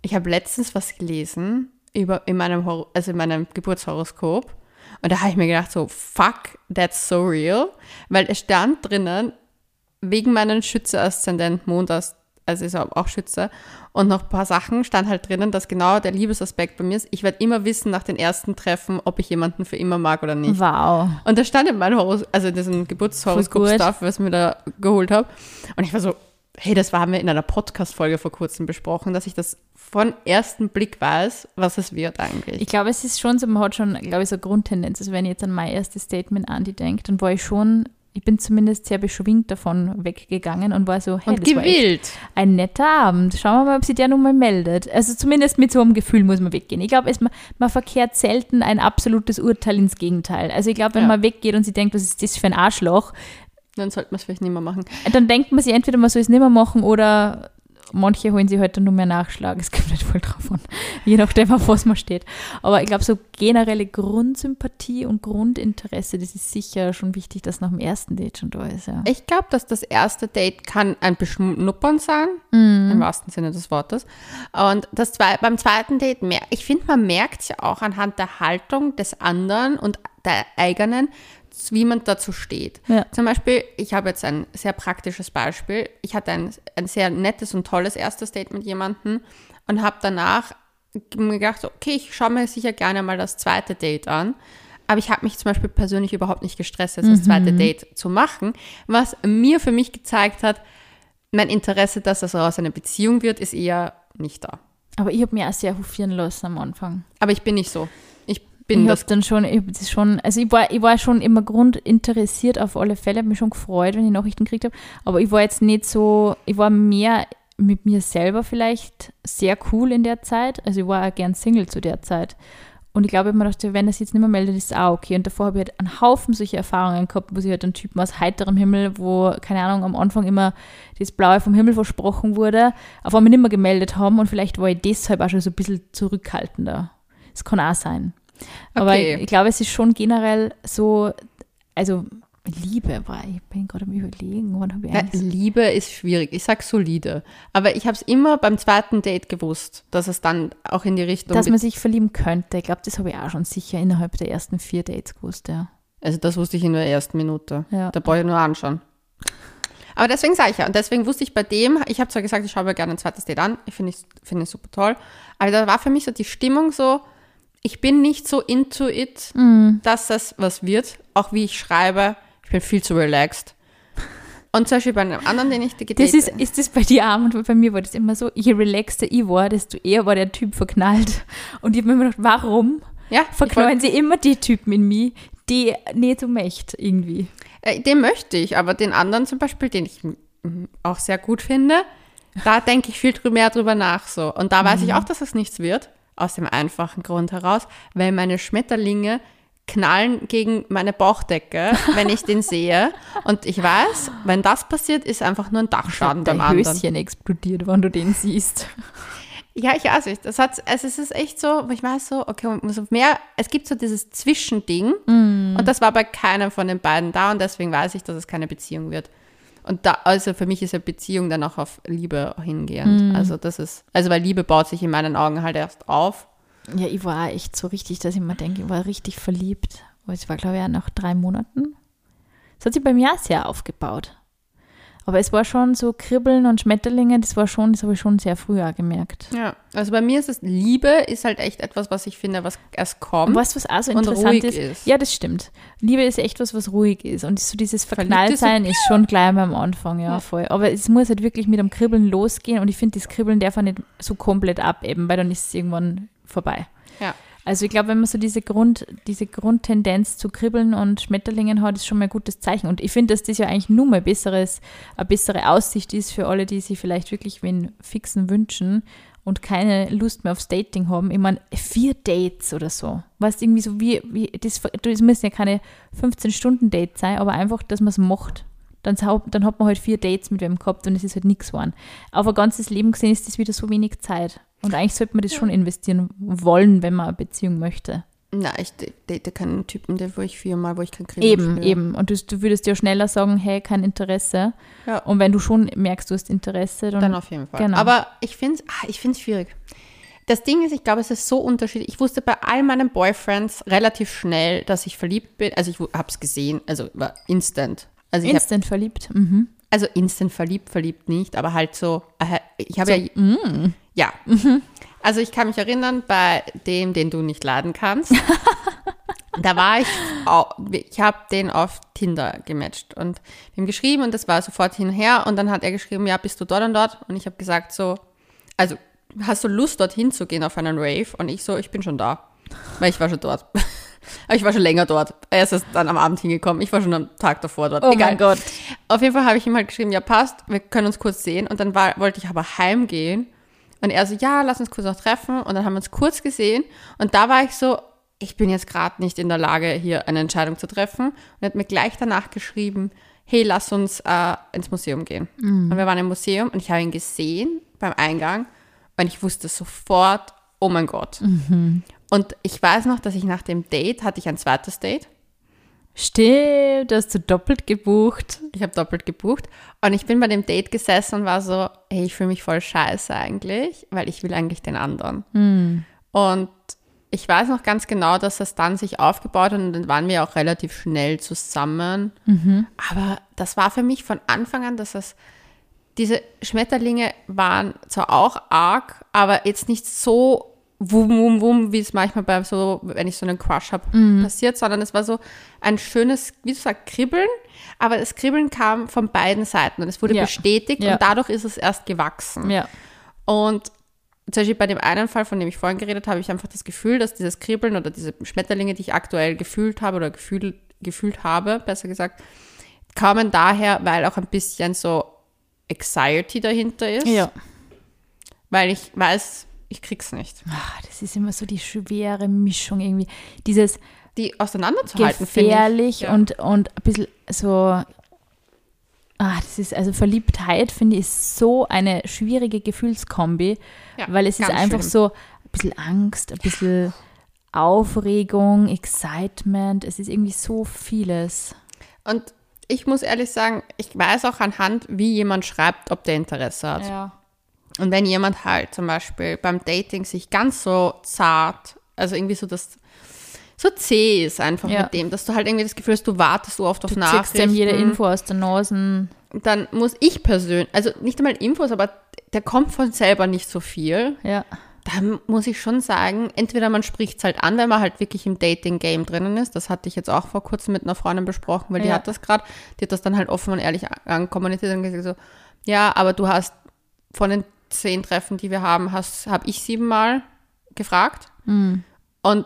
Ich habe letztens was gelesen über in meinem also in meinem Geburtshoroskop und da habe ich mir gedacht so fuck, that's so real, weil es stand drinnen wegen meinem Schütze-Aszendent Mond also ist auch Schütze. Und noch ein paar Sachen stand halt drinnen, dass genau der Liebesaspekt bei mir ist. Ich werde immer wissen nach den ersten Treffen, ob ich jemanden für immer mag oder nicht. Wow. Und da stand in meinem Horos also in diesem Geburtshoroskop-Stuff, was ich mir da geholt habe. Und ich war so, hey, das haben wir in einer Podcast-Folge vor kurzem besprochen, dass ich das von ersten Blick weiß, was es wird eigentlich. Ich glaube, es ist schon so, man hat schon, glaube ich, so eine Grundtendenz. Also wenn ich jetzt an mein erstes Statement Andi denkt, dann war ich schon ich bin zumindest sehr beschwingt davon weggegangen und war so, hey, und das gewillt. war ein netter Abend. Schauen wir mal, ob sie der nun mal meldet. Also zumindest mit so einem Gefühl muss man weggehen. Ich glaube, man, man verkehrt selten ein absolutes Urteil ins Gegenteil. Also ich glaube, wenn ja. man weggeht und sie denkt, was ist das für ein Arschloch, dann sollte man es vielleicht nicht mehr machen. Dann denkt man sich entweder, man soll es nicht mehr machen oder manche holen sich halt dann nur mehr Nachschlag. Es kommt nicht voll drauf an, je nachdem, auf was man steht. Aber ich glaube, so generelle Grundsympathie und Grundinteresse, das ist sicher schon wichtig, dass nach dem ersten Date schon da ist. Ja. Ich glaube, dass das erste Date kann ein Beschnuppern sein, Mhm. im wahrsten Sinne des Wortes. Und das zwei, beim zweiten Date, mer ich finde, man merkt es ja auch anhand der Haltung des anderen und der eigenen, wie man dazu steht. Ja. Zum Beispiel, ich habe jetzt ein sehr praktisches Beispiel. Ich hatte ein, ein sehr nettes und tolles erstes Date mit jemandem und habe danach mir gedacht, okay, ich schaue mir sicher gerne mal das zweite Date an. Aber ich habe mich zum Beispiel persönlich überhaupt nicht gestresst, jetzt das zweite Date zu machen, was mir für mich gezeigt hat, mein Interesse, dass das aus einer Beziehung wird, ist eher nicht da. Aber ich habe mich auch sehr hofieren lassen am Anfang. Aber ich bin nicht so. Ich bin Ich das. dann schon, ich hab das schon, also ich war, ich war schon immer grundinteressiert auf alle Fälle, habe mich schon gefreut, wenn ich Nachrichten gekriegt habe, aber ich war jetzt nicht so, ich war mehr mit mir selber vielleicht sehr cool in der Zeit, also ich war auch gern Single zu der Zeit und ich glaube, ich mir dachte, wenn das jetzt nicht mehr meldet, ist es auch okay und davor habe ich halt einen Haufen solche Erfahrungen gehabt, wo sich halt ein Typen aus heiterem Himmel, wo, keine Ahnung, am Anfang immer das Blaue vom Himmel versprochen wurde, auf einmal nicht mehr gemeldet haben und vielleicht war ich deshalb auch schon so ein bisschen zurückhaltender. Das kann auch sein. Aber Okay. ich, ich glaube, es ist schon generell so, also Liebe war, ich bin gerade am überlegen, wann habe ich Ja, Liebe ist schwierig. Ich sag solide. Aber ich habe es immer beim zweiten Date gewusst, dass es dann auch in die Richtung. dass man sich verlieben könnte. Ich glaube, das habe ich auch schon sicher innerhalb der ersten vier Dates gewusst, ja. also das wusste ich in der ersten Minute. Ja. Da brauche ich nur anschauen. Aber deswegen sage ich ja, und deswegen wusste ich bei dem, ich habe zwar gesagt, ich schaue mir gerne ein zweites Date an, ich finde es finde es super toll, aber da war für mich so die Stimmung so, ich bin nicht so into it, Mhm. dass das was wird, auch wie ich schreibe, ich bin viel zu relaxed. Und zum Beispiel bei einem anderen, den ich gedatet Das ist, ist das bei dir auch? Und bei mir war das immer so, je relaxter ich war, desto eher war der Typ verknallt. Und ich habe mir immer gedacht, warum ja, verknallen sie immer die Typen in mich, die nicht so möchte irgendwie? Äh, Den möchte ich, aber den anderen zum Beispiel, den ich mm, auch sehr gut finde, da denke ich viel mehr drüber nach so. Und da weiß ich auch, dass es nichts wird, aus dem einfachen Grund heraus, weil meine Schmetterlinge knallen gegen meine Bauchdecke, wenn ich den sehe. Und ich weiß, wenn das passiert, ist einfach nur ein Dachschaden beim anderen. Höschen explodiert, wenn du den siehst. Ja, ich weiß nicht. Das hat, also es ist echt so, ich weiß so, okay, auf mehr, es gibt so dieses Zwischending und das war bei keinem von den beiden da und deswegen weiß ich, dass es keine Beziehung wird. Und da, also für mich ist ja Beziehung dann auch auf Liebe hingehend. Also das ist, also weil Liebe baut sich in meinen Augen halt erst auf. Ja, ich war echt so richtig, dass ich mir denke, ich war richtig verliebt. Aber es war, glaube ich, auch nach drei Monaten. Es hat sich bei mir sehr aufgebaut. Aber es war schon so Kribbeln und Schmetterlinge, das war schon, das habe ich schon sehr früh auch gemerkt. Ja, also bei mir ist es, Liebe ist halt echt etwas, was ich finde, was erst kommt. Und weißt was auch so interessant ist? ist. Ja, das stimmt. Liebe ist echt was, was ruhig ist. Und so dieses Verknalltsein ist schon gleich mal am Anfang, ja, Ja. voll. Aber es muss halt wirklich mit dem Kribbeln losgehen. Und ich finde, das Kribbeln darf auch nicht so komplett abebben, weil dann ist es irgendwann vorbei. Ja. Also ich glaube, wenn man so diese Grund, diese Grundtendenz zu Kribbeln und Schmetterlingen hat, ist schon mal ein gutes Zeichen. Und ich finde, dass das ja eigentlich nur mal besseres, eine bessere Aussicht ist für alle, die sich vielleicht wirklich wen fixen wünschen und keine Lust mehr aufs Dating haben. Ich meine, vier Dates oder so. Weißt irgendwie so wie, wie das, das müssen ja keine 15-Stunden-Dates sein, aber einfach, dass man es macht. Dann, dann hat man halt vier Dates mit wem gehabt und es ist halt nichts geworden. Auf ein ganzes Leben gesehen ist das wieder so wenig Zeit. Und eigentlich sollte man das schon investieren wollen, wenn man eine Beziehung möchte. Na, ich date keinen Typen, der wo ich viermal, wo ich kein Kribbeln Eben, spüre. eben. Und du, du würdest ja schneller sagen, hey, kein Interesse. Ja. Und wenn du schon merkst, du hast Interesse, dann, Dann auf jeden Fall. Genau. Aber ich finde es ich find's schwierig. Das Ding ist, ich glaube, es ist so unterschiedlich. Ich wusste bei all meinen Boyfriends relativ schnell, dass ich verliebt bin. Also ich habe es gesehen, also war instant. Also ich hab, instant verliebt. Mhm. also instant verliebt, verliebt nicht, aber halt so, äh, ich habe ja, mm. ja. Also ich kann mich erinnern, bei dem, den du nicht laden kannst, da war ich, au- ich habe den auf Tinder gematcht und haben geschrieben und das war sofort hin und her und dann hat er geschrieben, ja, bist du dort und dort? Und ich habe gesagt so, also hast du Lust, dorthin zu gehen auf einen Rave? Und ich so, ich bin schon da, weil ich war schon dort. Aber ich war schon länger dort. Er ist erst dann am Abend hingekommen. Ich war schon am Tag davor dort. Oh mein Gott. Auf jeden Fall habe ich ihm halt geschrieben, ja passt, wir können uns kurz sehen. Und dann war, wollte ich aber heimgehen. Und er so, ja, lass uns kurz noch treffen. Und dann haben wir uns kurz gesehen. Und da war ich so, ich bin jetzt gerade nicht in der Lage, hier eine Entscheidung zu treffen. Und er hat mir gleich danach geschrieben, hey, lass uns äh, ins Museum gehen. Und wir waren im Museum und ich habe ihn gesehen beim Eingang und ich wusste sofort, oh mein Gott. Mhm. Und ich weiß noch, dass ich nach dem Date hatte ich ein zweites Date. Stimmt, du hast du doppelt gebucht. Ich habe doppelt gebucht und ich bin bei dem Date gesessen und war so, hey, ich fühle mich voll scheiße eigentlich, weil ich will eigentlich den anderen. Hm. Und ich weiß noch ganz genau, dass das dann sich aufgebaut hat und dann waren wir auch relativ schnell zusammen. Mhm. Aber das war für mich von Anfang an, dass das, diese Schmetterlinge waren zwar auch arg, aber jetzt nicht so wum, wum, wum, wie es manchmal bei so, wenn ich so einen Crush habe, passiert, sondern es war so ein schönes, wie du sagst, Kribbeln, aber das Kribbeln kam von beiden Seiten und es wurde Ja. bestätigt Ja. und dadurch ist es erst gewachsen. Ja. Und zum Beispiel bei dem einen Fall, von dem ich vorhin geredet habe, habe ich einfach das Gefühl, dass dieses Kribbeln oder diese Schmetterlinge, die ich aktuell gefühlt habe oder gefühl, gefühlt habe, besser gesagt, kamen daher, weil auch ein bisschen so Anxiety dahinter ist. Ja. Weil ich weiß, ich krieg's nicht. Ah, das ist immer so die schwere Mischung irgendwie. Dieses Die auseinanderzuhalten, gefährlich ich. Ja. und, und ein bisschen so. Ah, das ist, also Verliebtheit, finde ich, ist so eine schwierige Gefühlskombi, Ja, weil es ist einfach schlimm. so ein bisschen Angst, ein bisschen Aufregung, Excitement, es ist irgendwie so vieles. Und ich muss ehrlich sagen, ich weiß auch anhand, wie jemand schreibt, ob der Interesse hat. Ja. Und wenn jemand halt zum Beispiel beim Dating sich ganz so zart, also irgendwie so das so zäh ist einfach Ja. mit dem, dass du halt irgendwie das Gefühl hast, du wartest so oft auf Du Nachrichten. ziehst ihm jede Info aus der Nase. Dann muss ich persönlich, also nicht einmal Infos, aber der kommt von selber nicht so viel. Ja. Dann muss ich schon sagen, entweder man spricht es halt an, wenn man halt wirklich im Dating-Game drinnen ist. Das hatte ich jetzt auch vor kurzem mit einer Freundin besprochen, weil die Ja. hat das gerade, die hat das dann halt offen und ehrlich ankommuniziert und gesagt so, ja, aber du hast von den zehn Treffen, die wir haben, habe ich siebenmal gefragt. Hm. Und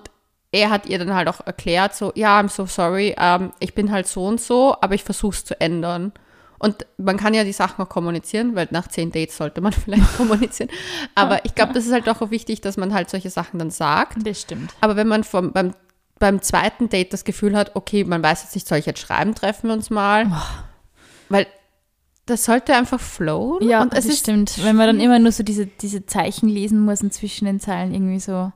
er hat ihr dann halt auch erklärt, so, ja, I'm so sorry, ähm, ich bin halt so und so, aber ich versuche es zu ändern. Und man kann ja die Sachen auch kommunizieren, weil nach zehn Dates sollte man vielleicht kommunizieren. Aber ich glaube, das ist halt auch wichtig, dass man halt solche Sachen dann sagt. Das stimmt. Aber wenn man vom, beim, beim zweiten Date das Gefühl hat, okay, man weiß jetzt nicht, soll ich jetzt schreiben, treffen wir uns mal? Weil das sollte einfach flowen. Ja, und es das stimmt. Wenn man dann immer nur so diese, diese Zeichen lesen muss und zwischen den Zeilen irgendwie so.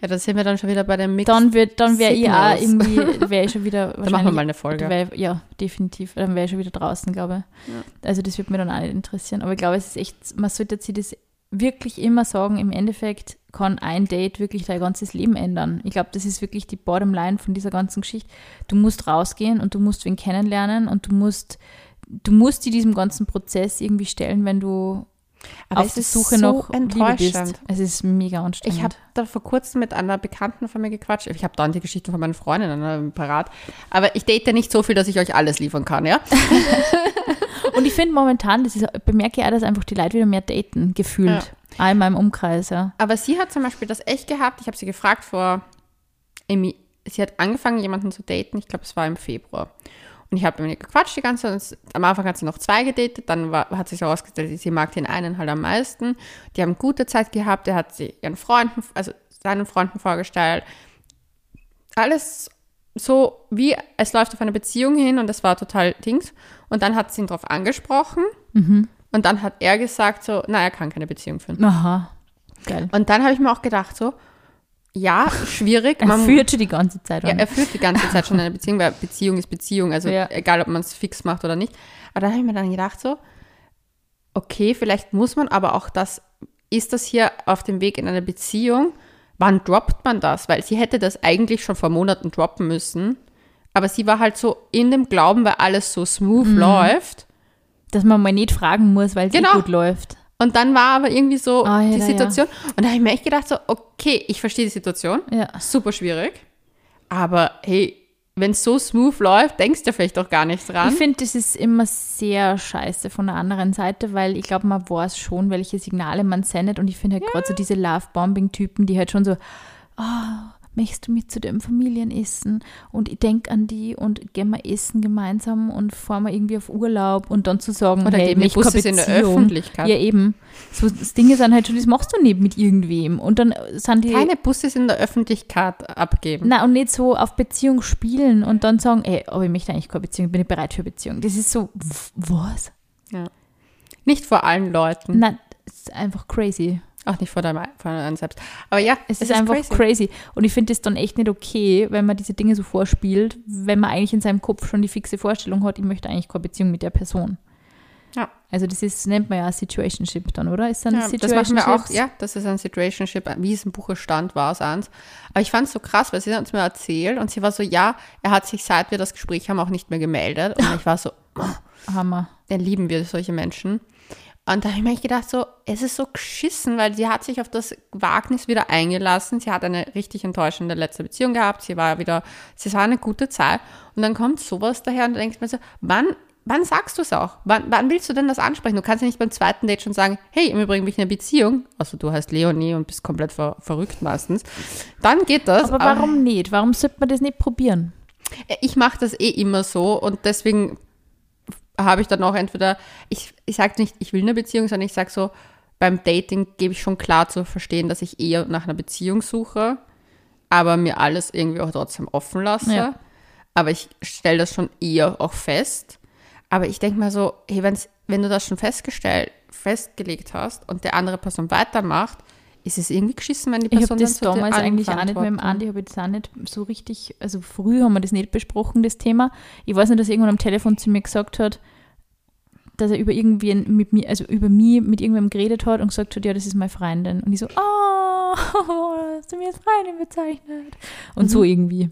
Ja, da sind wir dann schon wieder bei dem Mix. Dann wird, dann wäre ich auch irgendwie, wäre ich schon wieder da machen wir mal eine Folge. Wär, ja, definitiv. Dann wäre ich schon wieder draußen, glaube ich. Also das würde mir dann auch nicht interessieren. Aber ich glaube, es ist echt, man sollte sich das wirklich immer sagen, im Endeffekt kann ein Date wirklich dein ganzes Leben ändern. Ich glaube, das ist wirklich die Bottomline von dieser ganzen Geschichte. Du musst rausgehen und du musst wen kennenlernen und du musst, du musst dir diesem ganzen Prozess irgendwie stellen, wenn du Aber auf der Suche so bist. enttäuschend. Es ist mega anstrengend. Ich habe da vor kurzem mit einer Bekannten von mir gequatscht. Ich habe dann die Geschichte von meinen Freundinnen äh, parat. Aber ich date nicht so viel, dass ich euch alles liefern kann, ja? Und ich finde momentan, das ist, bemerke ich auch, dass einfach die Leute wieder mehr daten, gefühlt. Auch in meinem Umkreis, ja. Aber sie hat zum Beispiel das echt gehabt. Ich habe sie gefragt vor, sie hat angefangen, jemanden zu daten. Ich glaube, es war im Februar. Und ich habe mit ihr gequatscht die ganze Zeit. Am Anfang hat sie noch zwei gedatet. Dann war, hat sich herausgestellt, sie mag den einen halt am meisten. Die haben gute Zeit gehabt. Er hat sie ihren Freunden, also seinen Freunden vorgestellt. Alles so wie es läuft auf eine Beziehung hin und das war total Dings. Und dann hat sie ihn darauf angesprochen. Und dann hat er gesagt so, na, er kann keine Beziehung führen. Aha. Geil. Und dann habe ich mir auch gedacht, so, ja, schwierig. Er führt schon die ganze Zeit ja, an. er führt die ganze Zeit schon eine Beziehung, weil Beziehung ist Beziehung, also Ja. egal, ob man es fix macht oder nicht. Aber dann habe ich mir dann gedacht, so, okay, vielleicht muss man aber auch das, ist das hier auf dem Weg in eine Beziehung? Wann droppt man das? Weil sie hätte das eigentlich schon vor Monaten droppen müssen. Aber sie war halt so in dem Glauben, weil alles so smooth Mhm. läuft. Dass man mal nicht fragen muss, weil es eh Genau. gut läuft. Und dann war aber irgendwie so Ah, ja, die ja. Situation. Und da habe ich mir echt gedacht, so, okay, ich verstehe die Situation. Ja. Super schwierig. Aber hey, wenn es so smooth läuft, denkst du vielleicht auch gar nicht dran. Ich finde, das ist immer sehr scheiße von der anderen Seite, weil ich glaube, man weiß schon, welche Signale man sendet. Und ich finde halt gerade so diese Love-Bombing-Typen, die halt schon so, ah, möchtest du mit zu dem Familienessen? Und ich denke an die und gehen wir essen gemeinsam und fahren wir irgendwie auf Urlaub und dann zu sagen, Oder hey, mich keine Busses in der. Öffentlichkeit. Ja, eben. So, das Ding ist dann halt schon, das machst du nicht mit irgendwem. Und dann sind die. Keine Busse in der Öffentlichkeit abgeben. Na, und nicht so auf Beziehung spielen und dann sagen, ey, aber ich möchte eigentlich keine Beziehung, bin ich bereit für Beziehung. Das ist so, was? Nicht vor allen Leuten. Na, ist einfach crazy. Auch nicht vor deinem vor einem selbst. Aber ja, Es, ist, einfach crazy. Und ich finde es dann echt nicht okay, wenn man diese Dinge so vorspielt, wenn man eigentlich in seinem Kopf schon die fixe Vorstellung hat, ich möchte eigentlich keine Beziehung mit der Person. Ja. Also das ist, nennt man ja Situationship dann, oder? Ist dann Ja, das machen wir auch, ja, das ist ein Situationship, wie es im Buche stand, war es eins. Aber ich fand es so krass, weil sie hat es mir erzählt und sie war so, ja, er hat sich, seit wir das Gespräch haben, auch nicht mehr gemeldet. Und ich war so, Hammer. den lieben wir, solche Menschen. Und da habe ich mir gedacht, so, es ist so geschissen, weil sie hat sich auf das Wagnis wieder eingelassen. Sie hat eine richtig enttäuschende letzte Beziehung gehabt. Sie war wieder, es war eine gute Zeit. Und dann kommt sowas daher und denkst mir so, wann, wann sagst du es auch? Wann, wann willst du denn das ansprechen? Du kannst ja nicht beim zweiten Date schon sagen, hey, im Übrigen bin ich in einer Beziehung. Also du heißt Leonie und bist komplett ver verrückt meistens. Dann geht das. Aber warum nicht? Warum sollte man das nicht probieren? Ich mache das eh immer so und deswegen habe ich dann auch entweder, ich, ich sage nicht, ich will eine Beziehung, sondern ich sage so, beim Dating gebe ich schon klar zu verstehen, dass ich eher nach einer Beziehung suche, aber mir alles irgendwie auch trotzdem offen lasse. Ja. Aber ich stelle das schon eher auch fest. Aber ich denke mal so, hey, wenn's, wenn du das schon festgestellt, festgelegt hast und der andere Person weitermacht, ist es irgendwie geschissen, wenn die Ich Person habe das dann damals eigentlich auch nicht mit dem. Andi, habe ich das auch nicht so richtig, also früh haben wir das nicht besprochen, das Thema. Ich weiß nicht, dass er irgendwann am Telefon zu mir gesagt hat, dass er über irgendwen mit mir, also über mich mit irgendwem geredet hat und gesagt hat, ja, das ist meine Freundin. Und ich so, oh, hast du mir als Freundin bezeichnet? Und so irgendwie.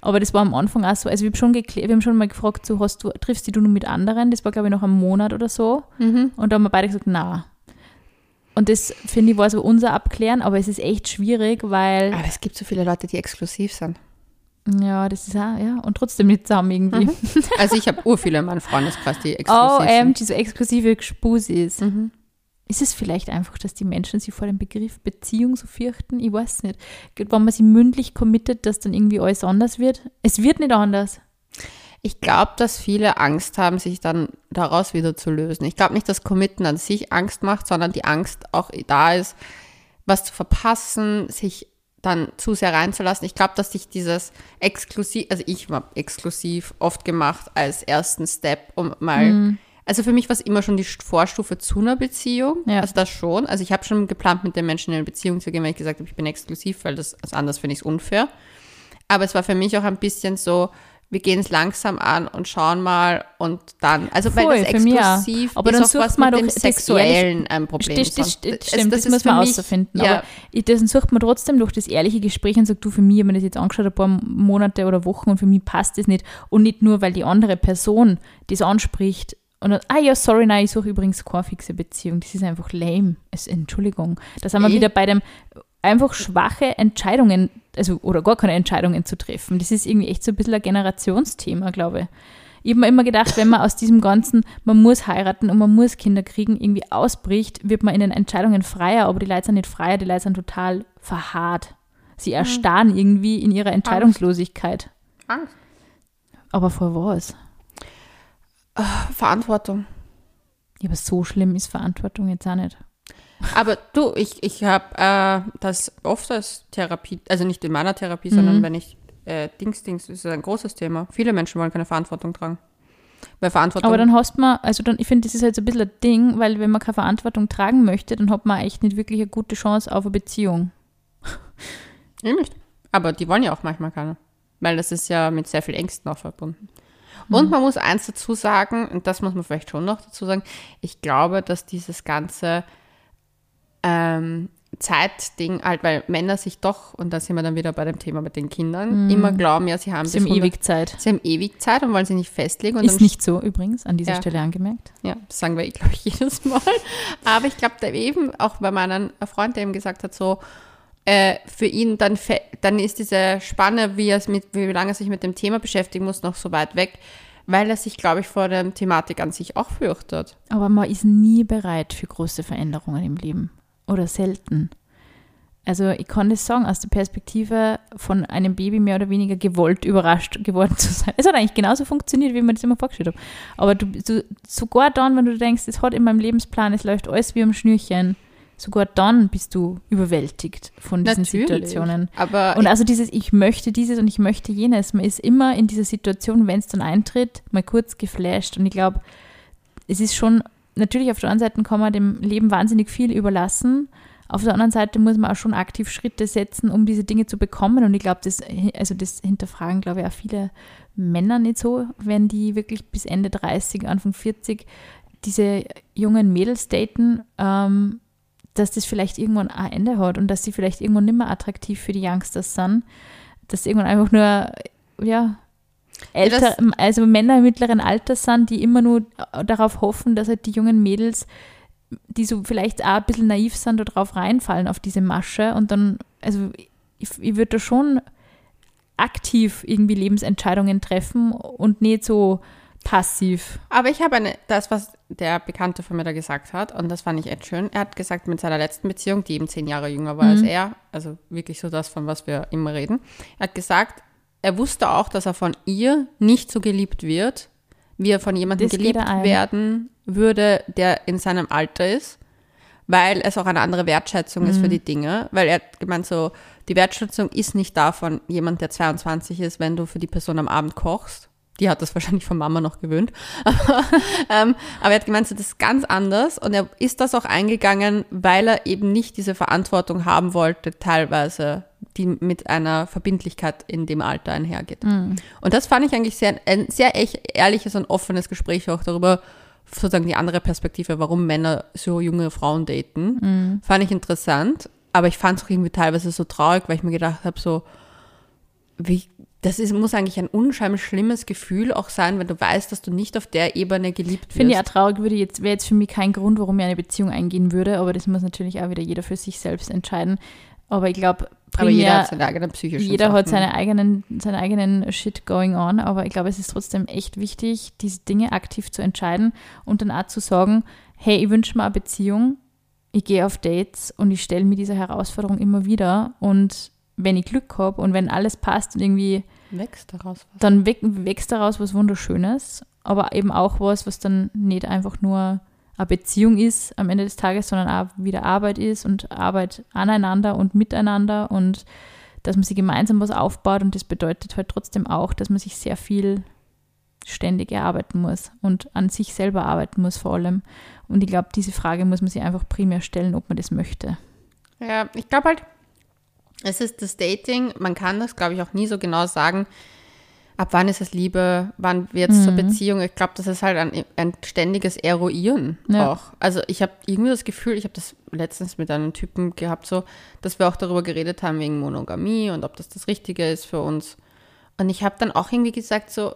Aber das war am Anfang auch so, also wir haben schon, geklärt, wir haben schon mal gefragt, so, hast du, triffst dich du nur mit anderen? Das war, glaube ich, noch ein Monat oder so. Mhm. Und da haben wir beide gesagt, na. Und das, finde ich, war so unser Abklären, aber es ist echt schwierig, weil, Aber es gibt so viele Leute, die exklusiv sind. ja, das ist auch, ja, und trotzdem nicht zusammen irgendwie. Also ich habe ur viele in meinem Freundeskreis, die exklusiv Oh, ähm, sind. die so exklusive Spusis. Mhm. Ist es vielleicht einfach, dass die Menschen sich vor dem Begriff Beziehung so fürchten? Ich weiß nicht. Wenn man sich mündlich committet, dass dann irgendwie alles anders wird? Es wird nicht anders. Ich glaube, dass viele Angst haben, sich dann daraus wieder zu lösen. Ich glaube nicht, dass Committen an sich Angst macht, sondern die Angst auch da ist, was zu verpassen, sich dann zu sehr reinzulassen. Ich glaube, dass sich dieses exklusiv, also ich habe exklusiv oft gemacht als ersten Step, um mal, Mhm. also für mich war es immer schon die Vorstufe zu einer Beziehung. Ja. Also das schon. Also ich habe schon geplant, mit den Menschen in eine Beziehung zu gehen, weil ich gesagt habe, ich bin exklusiv, weil das also anders finde ich es unfair. Aber es war für mich auch ein bisschen so, wir gehen es langsam an und schauen mal und dann, also Voll, weil das exklusiv Aber ist dann auch sucht was man mit doch dem das Sexuellen ein Problem. Das, das, das, stimmt, das, ist muss man herausfinden. Ja, Aber ich, das sucht man trotzdem durch das ehrliche Gespräch und sagt, du, für mich, ich habe mir das jetzt angeschaut, ein paar Monate oder Wochen und für mich passt das nicht. Und nicht nur, weil die andere Person das anspricht und dann, ah ja, sorry, nein, ich suche übrigens keine fixe Beziehung. Das ist einfach lame. Es, Entschuldigung. Da sind wir wieder bei dem einfach schwache Entscheidungen, also oder gar keine Entscheidungen zu treffen. Das ist irgendwie echt so ein bisschen ein Generationsthema, glaube ich. Ich habe mir immer gedacht, wenn man aus diesem ganzen, man muss heiraten und man muss Kinder kriegen, irgendwie ausbricht, wird man in den Entscheidungen freier, aber die Leute sind nicht freier, die Leute sind total verharrt. Sie erstarren irgendwie in ihrer Entscheidungslosigkeit. Angst. Aber vor was? Verantwortung. Ja, aber so schlimm ist Verantwortung jetzt auch nicht. Aber du, ich, ich habe äh, das oft als Therapie, also nicht in meiner Therapie, sondern Mhm. wenn ich äh, Dings, Dings, das ist ein großes Thema. Viele Menschen wollen keine Verantwortung tragen. Weil Verantwortung. Aber dann hast man, also dann, ich finde, das ist halt so ein bisschen ein Ding, weil wenn man keine Verantwortung tragen möchte, dann hat man echt nicht wirklich eine gute Chance auf eine Beziehung. Eh nicht. Aber die wollen ja auch manchmal keine. Weil das ist ja mit sehr viel Ängsten auch verbunden. Und man muss eins dazu sagen, und das muss man vielleicht schon noch dazu sagen, ich glaube, dass dieses ganze ähm, Zeitding halt, weil Männer sich doch, und da sind wir dann wieder bei dem Thema mit den Kindern, immer glauben, ja, sie haben Sie haben bis 100 ewig Zeit. Sie haben ewig Zeit und wollen sie nicht festlegen. Und Ist nicht so übrigens, an dieser Ja. Stelle angemerkt. Ja, das sagen wir, glaube ich, jedes Mal. Aber ich glaube, da eben auch bei meinem Freund, der ihm gesagt hat, so, äh, für ihn dann, dann ist diese Spanne, wie, es mit, wie lange er sich mit dem Thema beschäftigen muss, noch so weit weg, weil er sich, glaube ich, vor der Thematik an sich auch fürchtet. Aber man ist nie bereit für große Veränderungen im Leben. Oder selten. Also ich kann das sagen, aus der Perspektive von einem Baby mehr oder weniger gewollt überrascht geworden zu sein. Es hat eigentlich genauso funktioniert, wie man das immer vorgestellt hat. Aber du, du, sogar dann, wenn du denkst, es hat in meinem Lebensplan, es läuft alles wie am Schnürchen, sogar dann bist du überwältigt von diesen Situationen. Aber Und also dieses, ich möchte dieses und ich möchte jenes. Man ist immer in dieser Situation, wenn es dann eintritt, mal kurz geflasht. Und ich glaube, es ist schon natürlich auf der einen Seite kann man dem Leben wahnsinnig viel überlassen. Auf der anderen Seite muss man auch schon aktiv Schritte setzen, um diese Dinge zu bekommen. Und ich glaube, das, also das hinterfragen, glaube ich, auch viele Männer nicht so, wenn die wirklich bis Ende 30, Anfang 40 diese jungen Mädels daten, ähm, dass das vielleicht irgendwann ein Ende hat und dass sie vielleicht irgendwann nicht mehr attraktiv für die Youngsters sind. Dass irgendwann einfach nur, ja, älter, ja, also Männer im mittleren Alter sind, die immer nur darauf hoffen, dass halt die jungen Mädels, die so vielleicht auch ein bisschen naiv sind, da drauf reinfallen auf diese Masche und dann, also ich, ich würde da schon aktiv irgendwie Lebensentscheidungen treffen und nicht so passiv. Aber ich habe eine, das, was der Bekannte von mir da gesagt hat, und das fand ich echt schön. Er hat gesagt, mit seiner letzten Beziehung, die eben zehn Jahre jünger war mhm. als er, also wirklich so das, von was wir immer reden, er hat gesagt, er wusste auch, dass er von ihr nicht so geliebt wird, wie er von jemandem das geliebt werden würde, der in seinem Alter ist, weil es auch eine andere Wertschätzung mhm. ist für mhm. die Dinge. Weil er hat gemeint, so, die Wertschätzung ist nicht da von jemand, der 22 ist, wenn du für die Person am Abend kochst. Die hat das wahrscheinlich von Mama noch gewöhnt. Aber, ähm, aber er hat gemeint, so, das ist ganz anders. Und er ist das auch eingegangen, weil er eben nicht diese Verantwortung haben wollte, teilweise die mit einer Verbindlichkeit in dem Alter einhergeht. Mhm. Und das fand ich eigentlich sehr, ein sehr echt ehrliches und offenes Gespräch auch darüber, sozusagen die andere Perspektive, warum Männer so junge Frauen daten. Mhm. Fand ich interessant, aber ich fand es auch irgendwie teilweise so traurig, weil ich mir gedacht habe, so, wie, das ist, muss eigentlich ein unscheinbar schlimmes Gefühl auch sein, wenn du weißt, dass du nicht auf der Ebene geliebt wirst. Finde ich auch traurig, würde jetzt, wäre jetzt für mich kein Grund, warum ich eine Beziehung eingehen würde, aber das muss natürlich auch wieder jeder für sich selbst entscheiden. Aber ich glaube, aber jeder hat seine eigenen psychischen Jeder Sachen. hat seine eigenen, seinen eigenen Shit going on, aber ich glaube, es ist trotzdem echt wichtig, diese Dinge aktiv zu entscheiden und dann auch zu sagen, hey, ich wünsche mir eine Beziehung, ich gehe auf Dates und ich stelle mir diese Herausforderung immer wieder und wenn ich Glück habe und wenn alles passt und irgendwie wächst daraus was. Dann wächst daraus was Wunderschönes, aber eben auch was, was dann nicht einfach nur eine Beziehung ist am Ende des Tages, sondern auch wieder Arbeit ist und Arbeit aneinander und miteinander und dass man sich gemeinsam was aufbaut und das bedeutet halt trotzdem auch, dass man sich sehr viel ständig erarbeiten muss und an sich selber arbeiten muss vor allem. Und ich glaube, diese Frage muss man sich einfach primär stellen, ob man das möchte. Ja, ich glaube halt, es ist das Dating, man kann das, glaube ich, auch nie so genau sagen, ab wann ist es Liebe, wann wird es mhm. zur Beziehung. Ich glaube, das ist halt ein, ein ständiges Eruieren ja. auch. Also ich habe irgendwie das Gefühl, ich habe das letztens mit einem Typen gehabt, so, dass wir auch darüber geredet haben wegen Monogamie und ob das das Richtige ist für uns. Und ich habe dann auch irgendwie gesagt, so,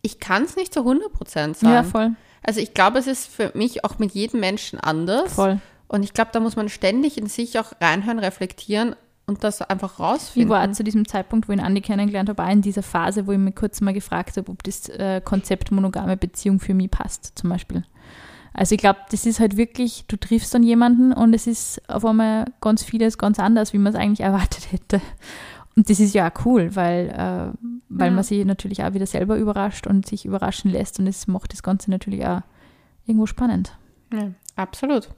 ich kann es nicht zu 100 Prozent sagen. Ja, voll. Also ich glaube, es ist für mich auch mit jedem Menschen anders. Voll. Und ich glaube, da muss man ständig in sich auch reinhören, reflektieren und das einfach rausfinden. Ich war zu diesem Zeitpunkt, wo ich Andi kennengelernt habe, auch in dieser Phase, wo ich mir kurz mal gefragt habe, ob das äh, Konzept monogame Beziehung für mich passt, zum Beispiel. Also ich glaube, das ist halt wirklich, du triffst dann jemanden und es ist auf einmal ganz vieles ganz anders, wie man es eigentlich erwartet hätte. Und das ist ja auch cool, weil, äh, weil ja. man sich natürlich auch wieder selber überrascht und sich überraschen lässt und es macht das Ganze natürlich auch irgendwo spannend. Ja, absolut.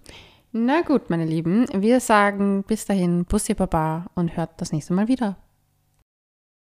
Na gut, meine Lieben, wir sagen bis dahin Bussi Baba und hört das nächste Mal wieder.